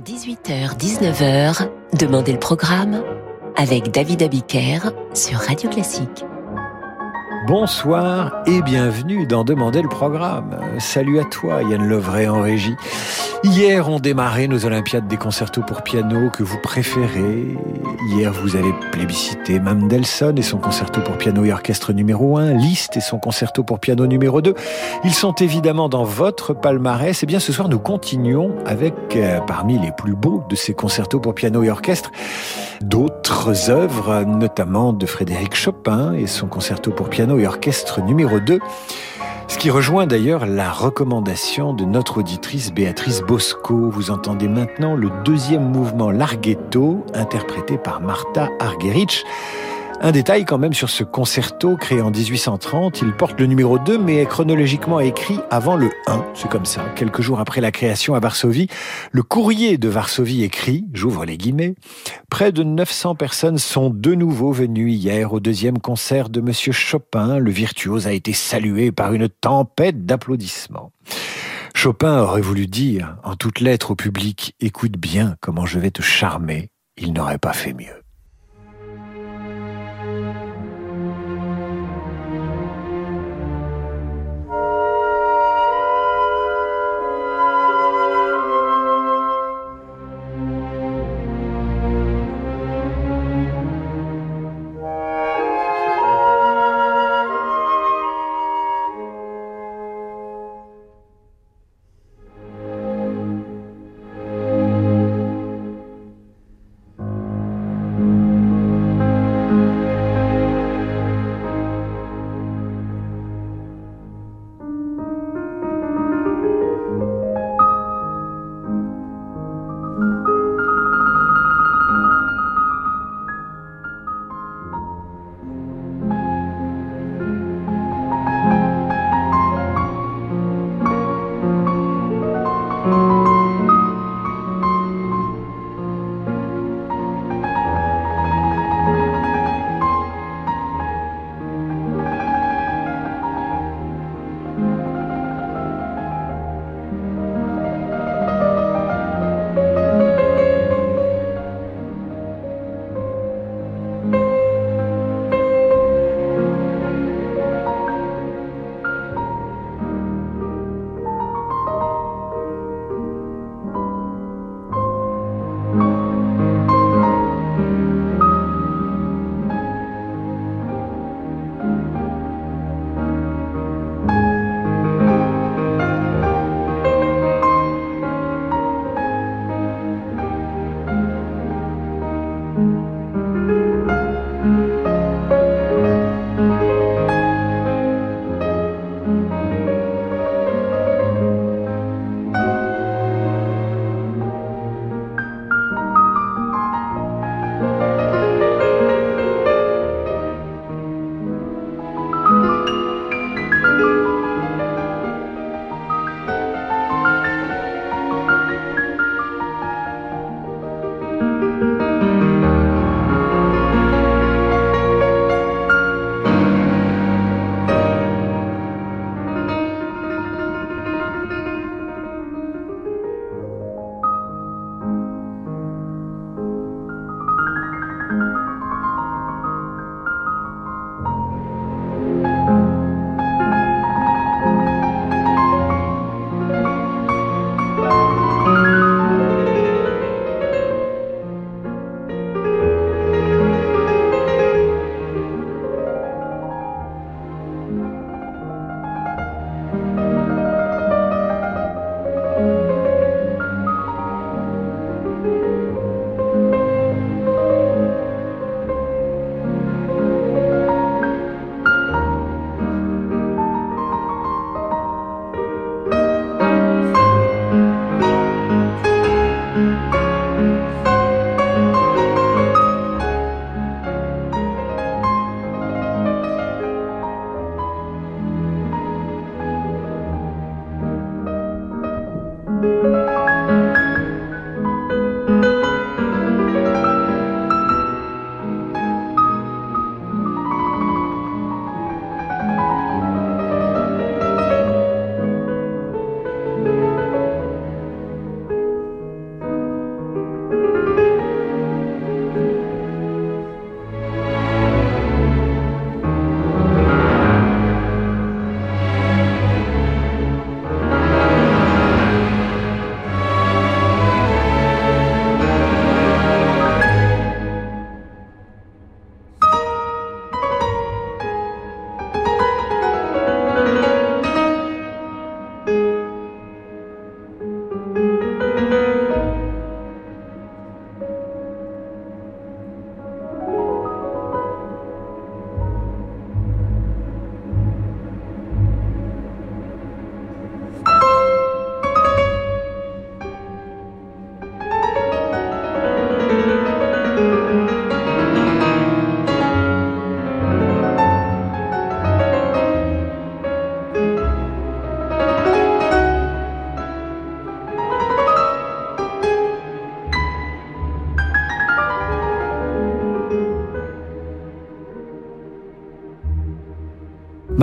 18h-19h, Demandez le programme avec David Abiker sur Radio Classique. Bonsoir et bienvenue dans Demander le programme. Salut à toi Yann Lovray en régie. Hier ont démarré nos Olympiades des concertos pour piano que vous préférez. Hier vous avez plébiscité Mendelssohn et son concerto pour piano et orchestre numéro 1, Liszt et son concerto pour piano numéro 2. Ils sont évidemment dans votre palmarès. Et bien ce soir nous continuons avec euh, parmi les plus beaux de ces concertos pour piano et orchestre d'autres œuvres, notamment de Frédéric Chopin et son concerto pour piano et orchestre numéro 2. Ce qui rejoint d'ailleurs la recommandation de notre auditrice Béatrice Bosco. Vous entendez maintenant le deuxième mouvement Larghetto, interprété par Martha Argerich. Un détail quand même sur ce concerto créé en 1830, il porte le numéro 2 mais est chronologiquement écrit avant le 1, c'est comme ça. Quelques jours après la création à Varsovie, le courrier de Varsovie écrit, j'ouvre les guillemets, près de 900 personnes sont de nouveau venues hier au deuxième concert de monsieur Chopin. Le virtuose a été salué par une tempête d'applaudissements. Chopin aurait voulu dire en toutes lettres au public, écoute bien comment je vais te charmer. Il n'aurait pas fait mieux.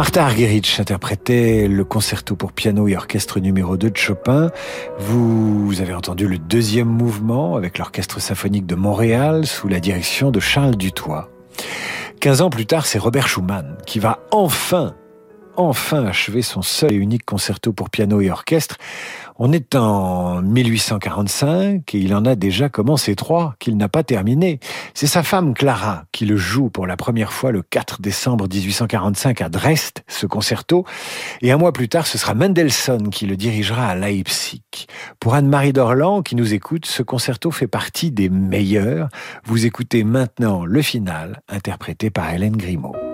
Martha Argerich interprétait le concerto pour piano et orchestre numéro 2 de Chopin. Vous avez entendu le deuxième mouvement avec l'Orchestre symphonique de Montréal sous la direction de Charles Dutoit. Quinze ans plus tard, c'est Robert Schumann qui va enfin enfin achever son seul et unique concerto pour piano et orchestre. On est en 1845 et il en a déjà commencé trois qu'il n'a pas terminé. C'est sa femme Clara qui le joue pour la première fois le 4 décembre 1845 à Dresde, ce concerto. Et un mois plus tard, ce sera Mendelssohn qui le dirigera à Leipzig. Pour Anne-Marie Dorland qui nous écoute, ce concerto fait partie des meilleurs. Vous écoutez maintenant le final interprété par Hélène Grimaud.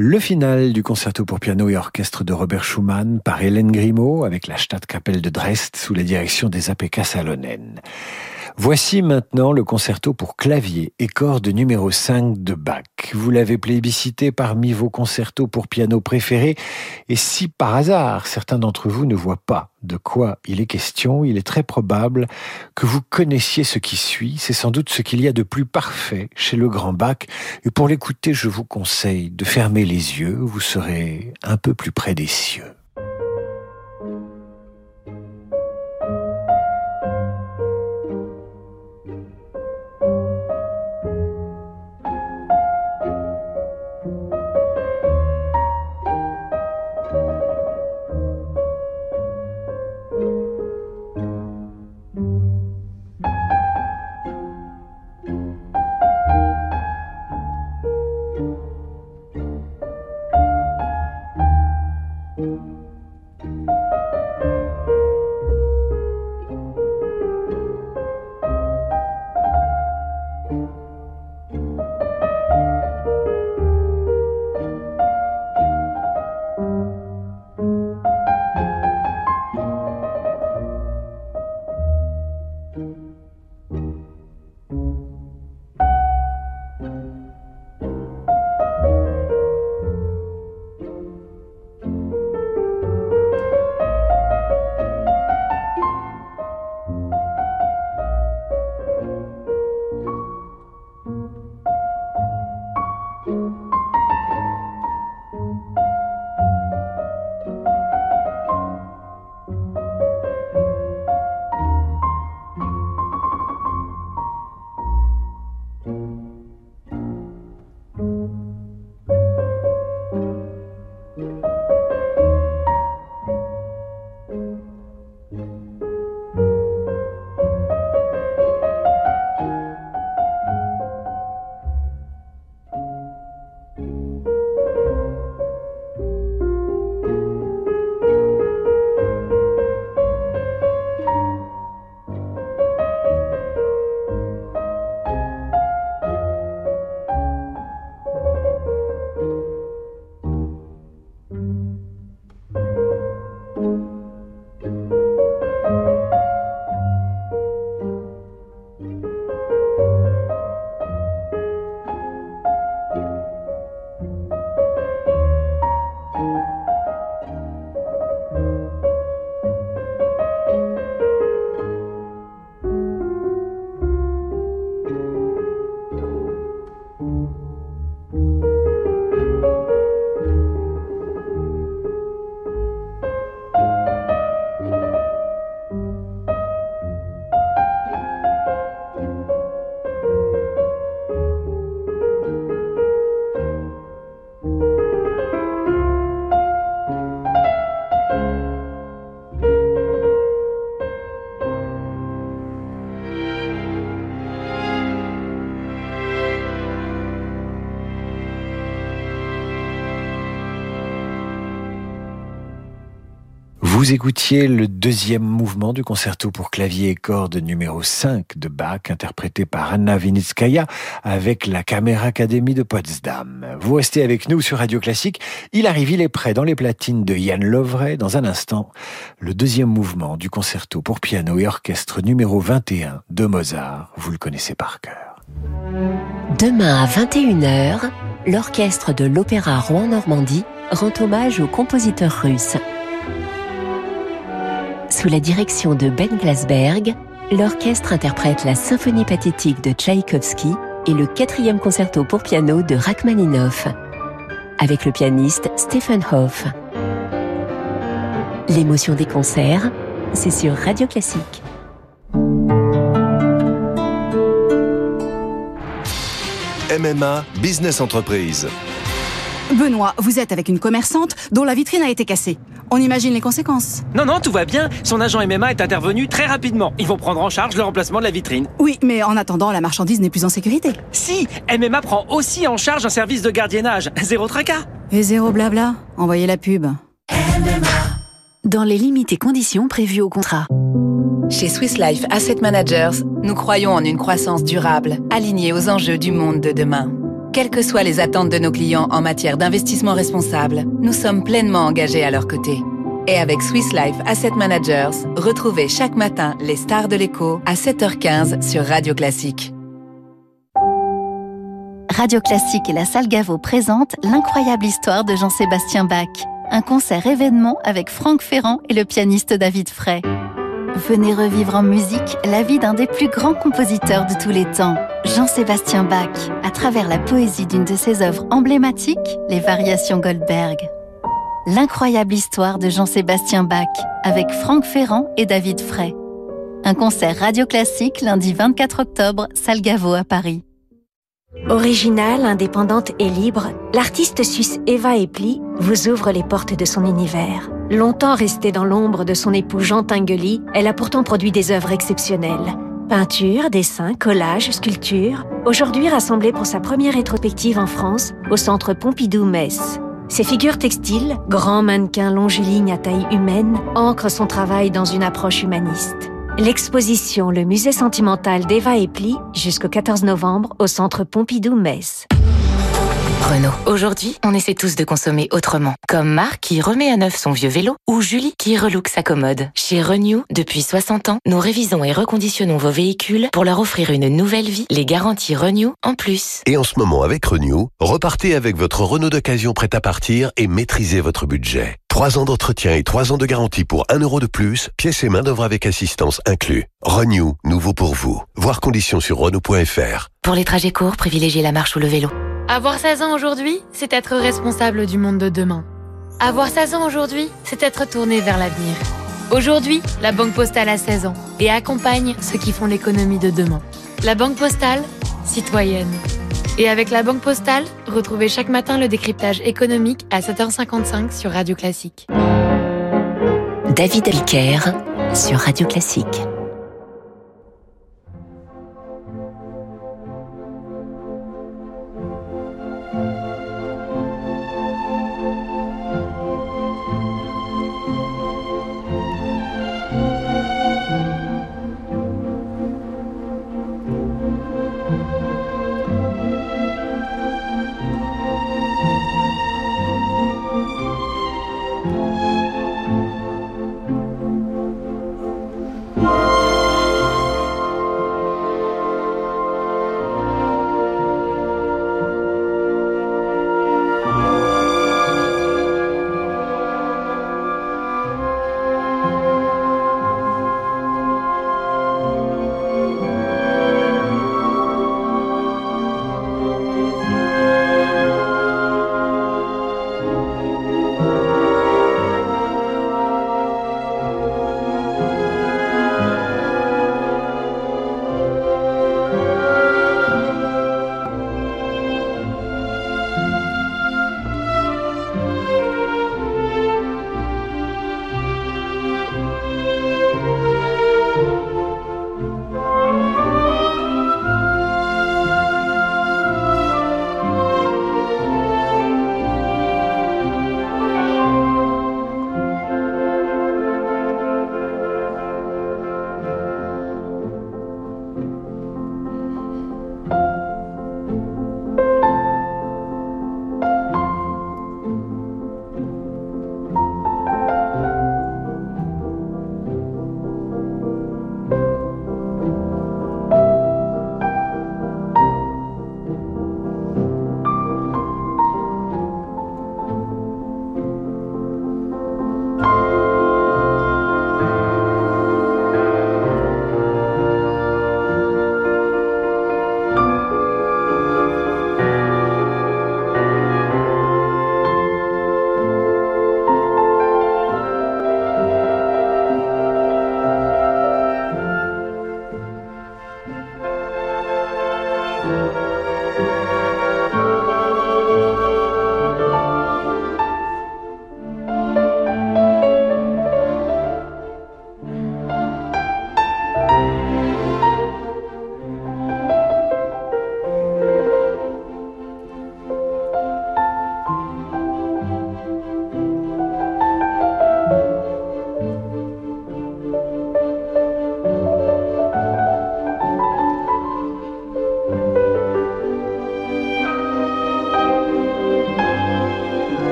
Le final du concerto pour piano et orchestre de Robert Schumann par Hélène Grimaud avec la Stadtkapelle de Dresde sous la direction des APK Salonen. Voici maintenant le concerto pour clavier et cordes numéro 5 de Bach. Vous l'avez plébiscité parmi vos concertos pour piano préférés et si par hasard certains d'entre vous ne voient pas de quoi il est question, il est très probable que vous connaissiez ce qui suit. C'est sans doute ce qu'il y a de plus parfait chez le grand Bach et pour l'écouter, je vous conseille de fermer les yeux, vous serez un peu plus près des cieux. Vous écoutiez le deuxième mouvement du concerto pour clavier et cordes numéro 5 de Bach, interprété par Anna Vinitskaya avec la Caméra Academy de Potsdam. Vous restez avec nous sur Radio Classique. Il arrive, il est prêt dans les platines de Yann Lovray. Dans un instant, le deuxième mouvement du concerto pour piano et orchestre numéro 21 de Mozart. Vous le connaissez par cœur. Demain à 21h, l'orchestre de l'Opéra Rouen-Normandie rend hommage au compositeur russe. Sous la direction de Ben Glasberg, l'orchestre interprète la symphonie pathétique de Tchaïkovski et le quatrième concerto pour piano de Rachmaninoff, avec le pianiste Stephen Hoff. L'émotion des concerts, c'est sur Radio Classique. MMA Business Entreprise. Benoît, vous êtes avec une commerçante dont la vitrine a été cassée. On imagine les conséquences. Non, non, tout va bien. Son agent MMA est intervenu très rapidement. Ils vont prendre en charge le remplacement de la vitrine. Oui, mais en attendant, la marchandise n'est plus en sécurité. Si, MMA prend aussi en charge un service de gardiennage. Zéro tracas. Et zéro blabla. Envoyez la pub. Dans les limites et conditions prévues au contrat. Chez Swiss Life Asset Managers, nous croyons en une croissance durable, alignée aux enjeux du monde de demain. Quelles que soient les attentes de nos clients en matière d'investissement responsable, nous sommes pleinement engagés à leur côté. Et avec Swiss Life Asset Managers, retrouvez chaque matin les stars de l'écho à 7h15 sur Radio Classique. Radio Classique et la Salle Gaveau présentent l'incroyable histoire de Jean-Sébastien Bach, un concert événement avec Franck Ferrand et le pianiste David Frey. Venez revivre en musique la vie d'un des plus grands compositeurs de tous les temps, Jean-Sébastien Bach, à travers la poésie d'une de ses œuvres emblématiques, les Variations Goldberg. L'incroyable histoire de Jean-Sébastien Bach avec Franck Ferrand et David Frey. Un concert radio classique lundi 24 octobre, Salle Gaveau à Paris. Originale, indépendante et libre, l'artiste suisse Eva Epli vous ouvre les portes de son univers. Longtemps restée dans l'ombre de son époux Jean Tinguely, elle a pourtant produit des œuvres exceptionnelles. Peinture, dessin, collage, sculpture, aujourd'hui rassemblées pour sa première rétrospective en France au centre Pompidou-Metz. Ses figures textiles, grands mannequins longilignes à taille humaine, ancrent son travail dans une approche humaniste. L'exposition Le musée sentimental d'Eva Epli jusqu'au 14 novembre au centre Pompidou-Metz. Renault. Aujourd'hui, on essaie tous de consommer autrement. Comme Marc qui remet à neuf son vieux vélo ou Julie qui relook sa commode. Chez Renew, depuis 60 ans, nous révisons et reconditionnons vos véhicules pour leur offrir une nouvelle vie, les garanties Renew en plus. Et en ce moment avec Renew, repartez avec votre Renault d'occasion prêt à partir et maîtrisez votre budget. 3 ans d'entretien et 3 ans de garantie pour 1 euro de plus, pièces et main d'œuvre avec assistance inclus. Renew, nouveau pour vous. Voir conditions sur Renault.fr. Pour les trajets courts, privilégiez la marche ou le vélo. Avoir 16 ans aujourd'hui, c'est être responsable du monde de demain. Avoir 16 ans aujourd'hui, c'est être tourné vers l'avenir. Aujourd'hui, la Banque Postale a 16 ans et accompagne ceux qui font l'économie de demain. La Banque Postale, citoyenne. Et avec la Banque Postale, retrouvez chaque matin le décryptage économique à 7h55 sur Radio Classique. David Abiker sur Radio Classique.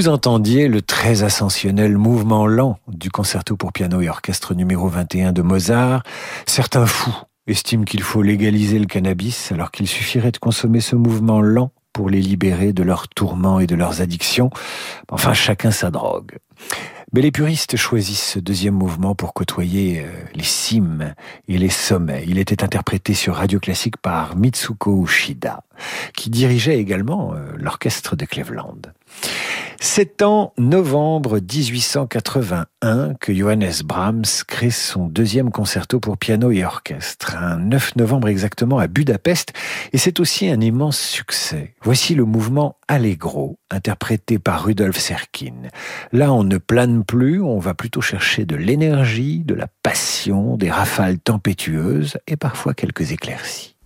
Vous entendiez le très ascensionnel mouvement lent du concerto pour piano et orchestre numéro 21 de Mozart. Certains fous estiment qu'il faut légaliser le cannabis alors qu'il suffirait de consommer ce mouvement lent pour les libérer de leurs tourments et de leurs addictions. Enfin, chacun sa drogue. Mais les puristes choisissent ce deuxième mouvement pour côtoyer euh, les cimes et les sommets. Il était interprété sur Radio Classique par Mitsuko Ushida, qui dirigeait également euh, l'orchestre de Cleveland. C'est en novembre 1881 que Johannes Brahms crée son deuxième concerto pour piano et orchestre, un 9 novembre exactement à Budapest, et c'est aussi un immense succès. Voici le mouvement Allegro, interprété par Rudolf Serkin. Là, on ne plane plus, on va plutôt chercher de l'énergie, de la passion, des rafales tempétueuses et parfois quelques éclaircies.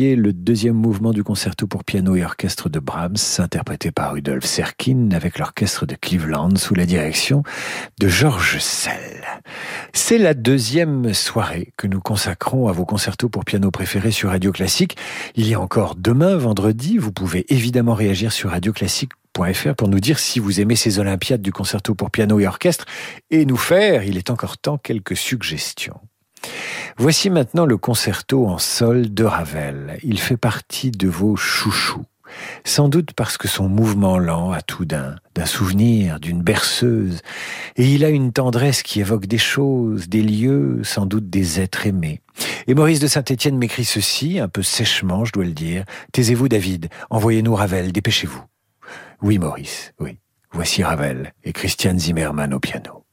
Le deuxième mouvement du concerto pour piano et orchestre de Brahms, interprété par Rudolf Serkin avec l'orchestre de Cleveland sous la direction de Georges Sell. C'est la deuxième soirée que nous consacrons à vos concertos pour piano préférés sur Radio Classique. Il y a encore demain, vendredi, vous pouvez évidemment réagir sur Radio Classique pour nous dire si vous aimez ces Olympiades du concerto pour piano et orchestre et nous faire, il est encore temps, quelques suggestions. Voici maintenant le concerto en sol de Ravel. Il fait partie de vos chouchous. Sans doute parce que son mouvement lent a tout d'un, d'un souvenir, d'une berceuse, et il a une tendresse qui évoque des choses, des lieux, sans doute des êtres aimés. Et Maurice de Saint-Étienne m'écrit ceci, un peu sèchement, je dois le dire. Taisez-vous, David, envoyez-nous Ravel, dépêchez-vous. Oui, Maurice, oui. Voici Ravel et Christiane Zimmermann au piano.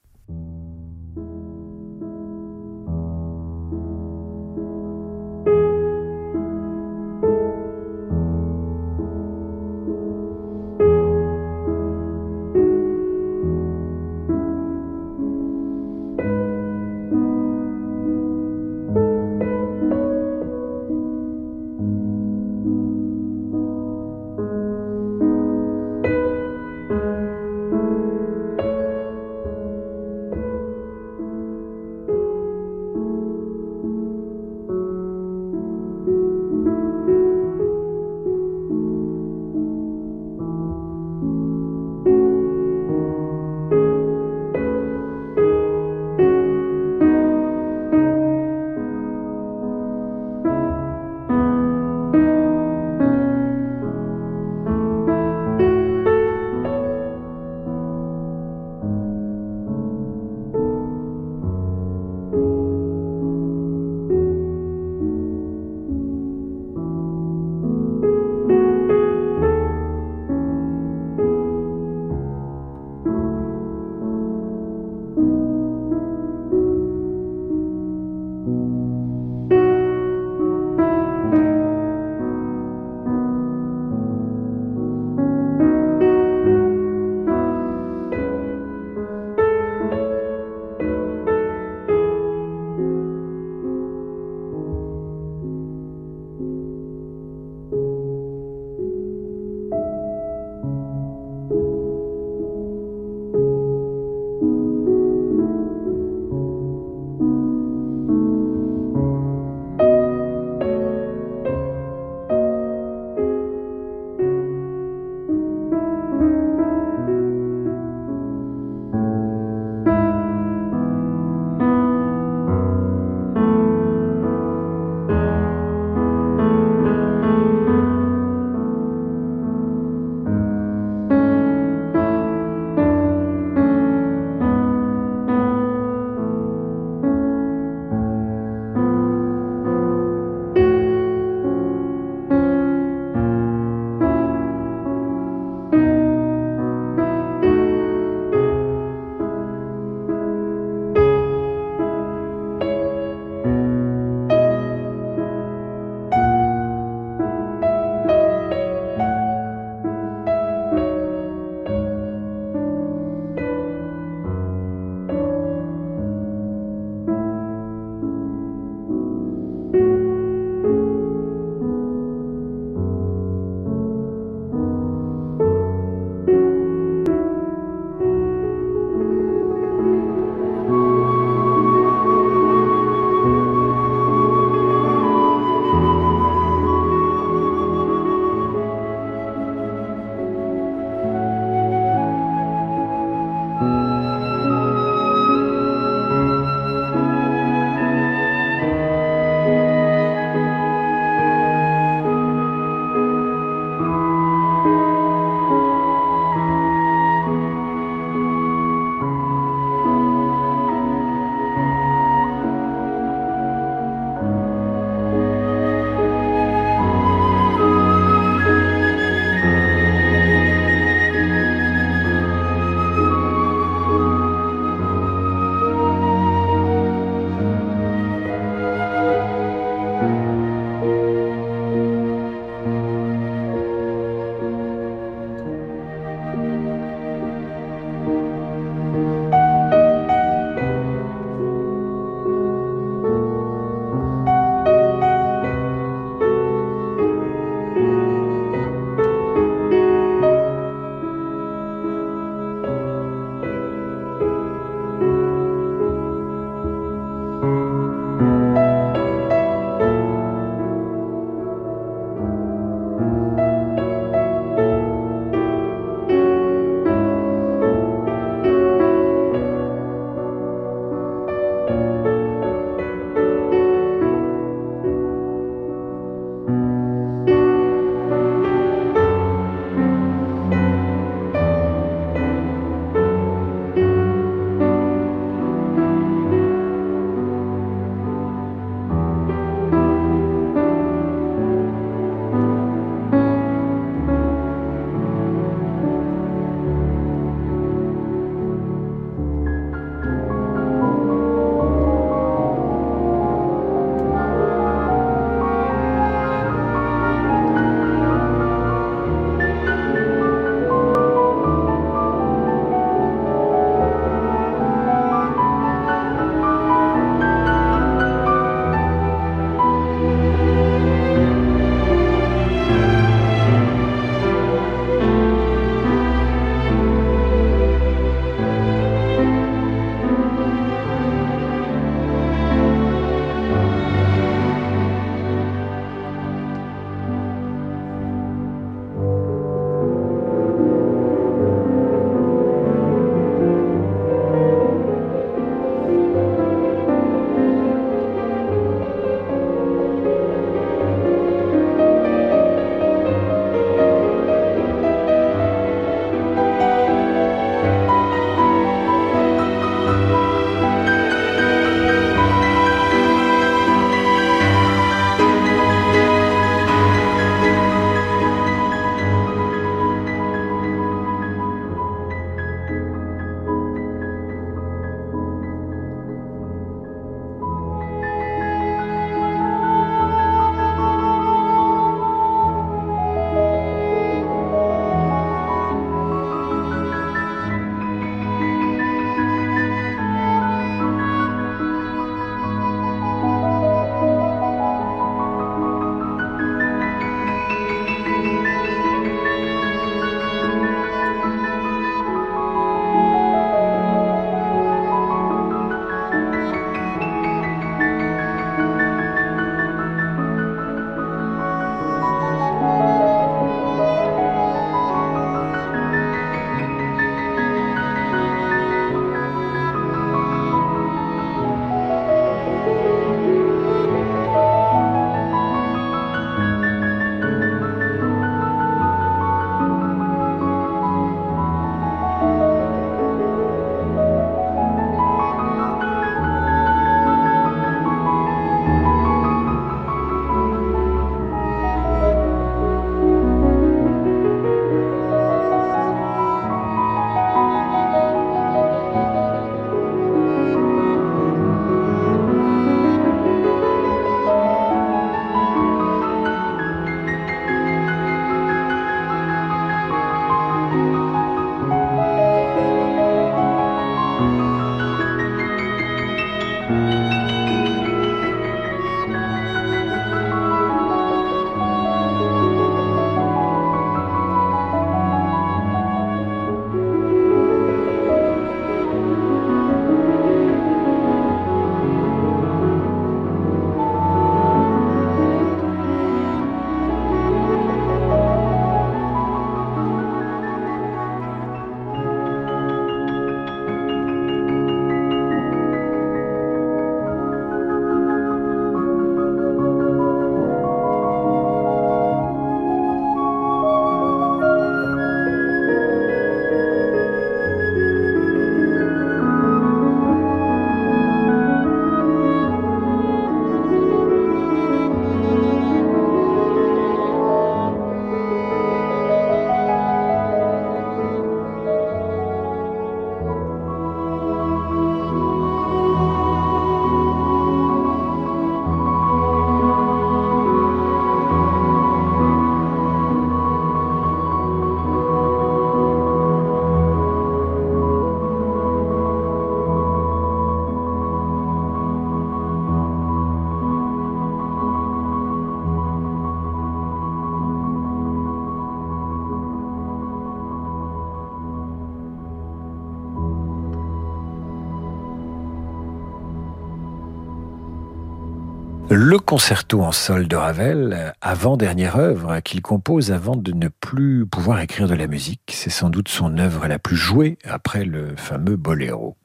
Le concerto en sol de Ravel, avant-dernière œuvre qu'il compose avant de ne plus pouvoir écrire de la musique. C'est sans doute son œuvre la plus jouée après le fameux boléro.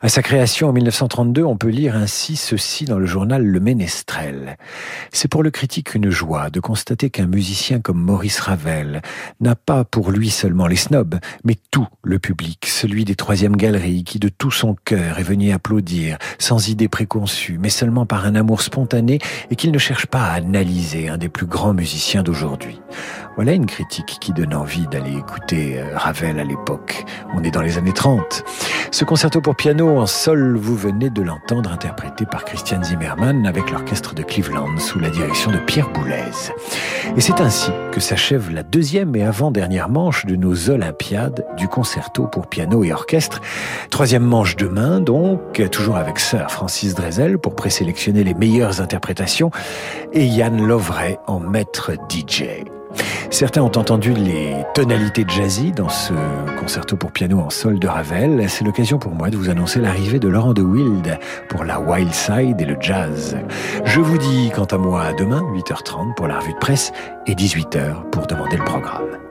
À sa création en 1932, on peut lire ainsi ceci dans le journal Le Ménestrel. C'est pour le critique une joie de constater qu'un musicien comme Maurice Ravel n'a pas pour lui seulement les snobs, mais tout le public, celui des troisièmes galeries qui de tout son cœur est venu applaudir, sans idée préconçue, mais seulement par un amour spontané et qu'il ne cherche pas à analyser un des plus grands musiciens d'aujourd'hui. Voilà une critique qui donne envie d'aller écouter euh, Ravel à l'époque. On est dans les années 30. Ce concerto pour en sol, vous venez de l'entendre interprété par Christian Zimmermann avec l'orchestre de Cleveland sous la direction de Pierre Boulez. Et c'est ainsi que s'achève la deuxième et avant-dernière manche de nos Olympiades du concerto pour piano et orchestre. Troisième manche demain, donc, toujours avec Sir Francis Drezel pour présélectionner les meilleures interprétations et Yann Lovray en maître DJ. Certains ont entendu les tonalités jazzy dans ce concerto pour piano en sol de Ravel. C'est l'occasion pour moi de vous annoncer l'arrivée de Laurent de Wild pour la Wild Side et le jazz. Je vous dis quant à moi à demain, 8h30 pour la revue de presse et 18h pour demander le programme.